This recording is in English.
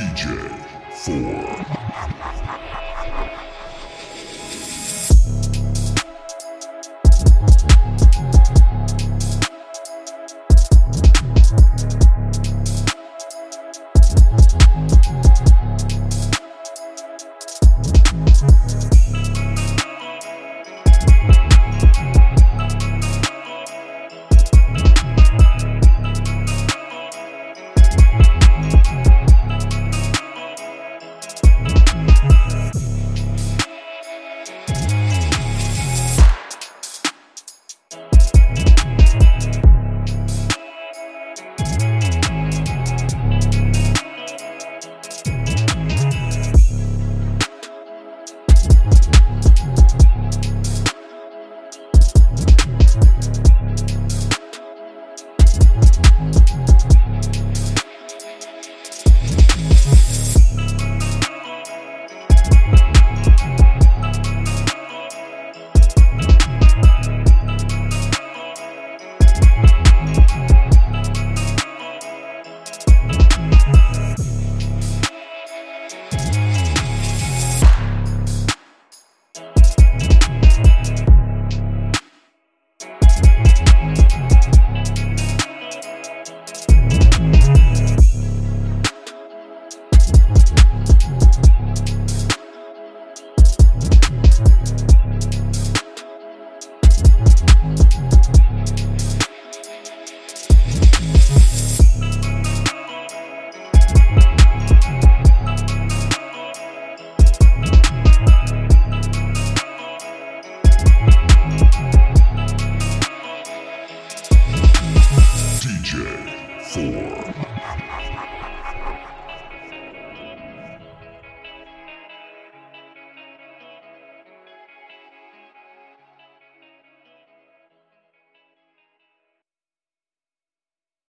DJ Four. Thank Four. DJ 4.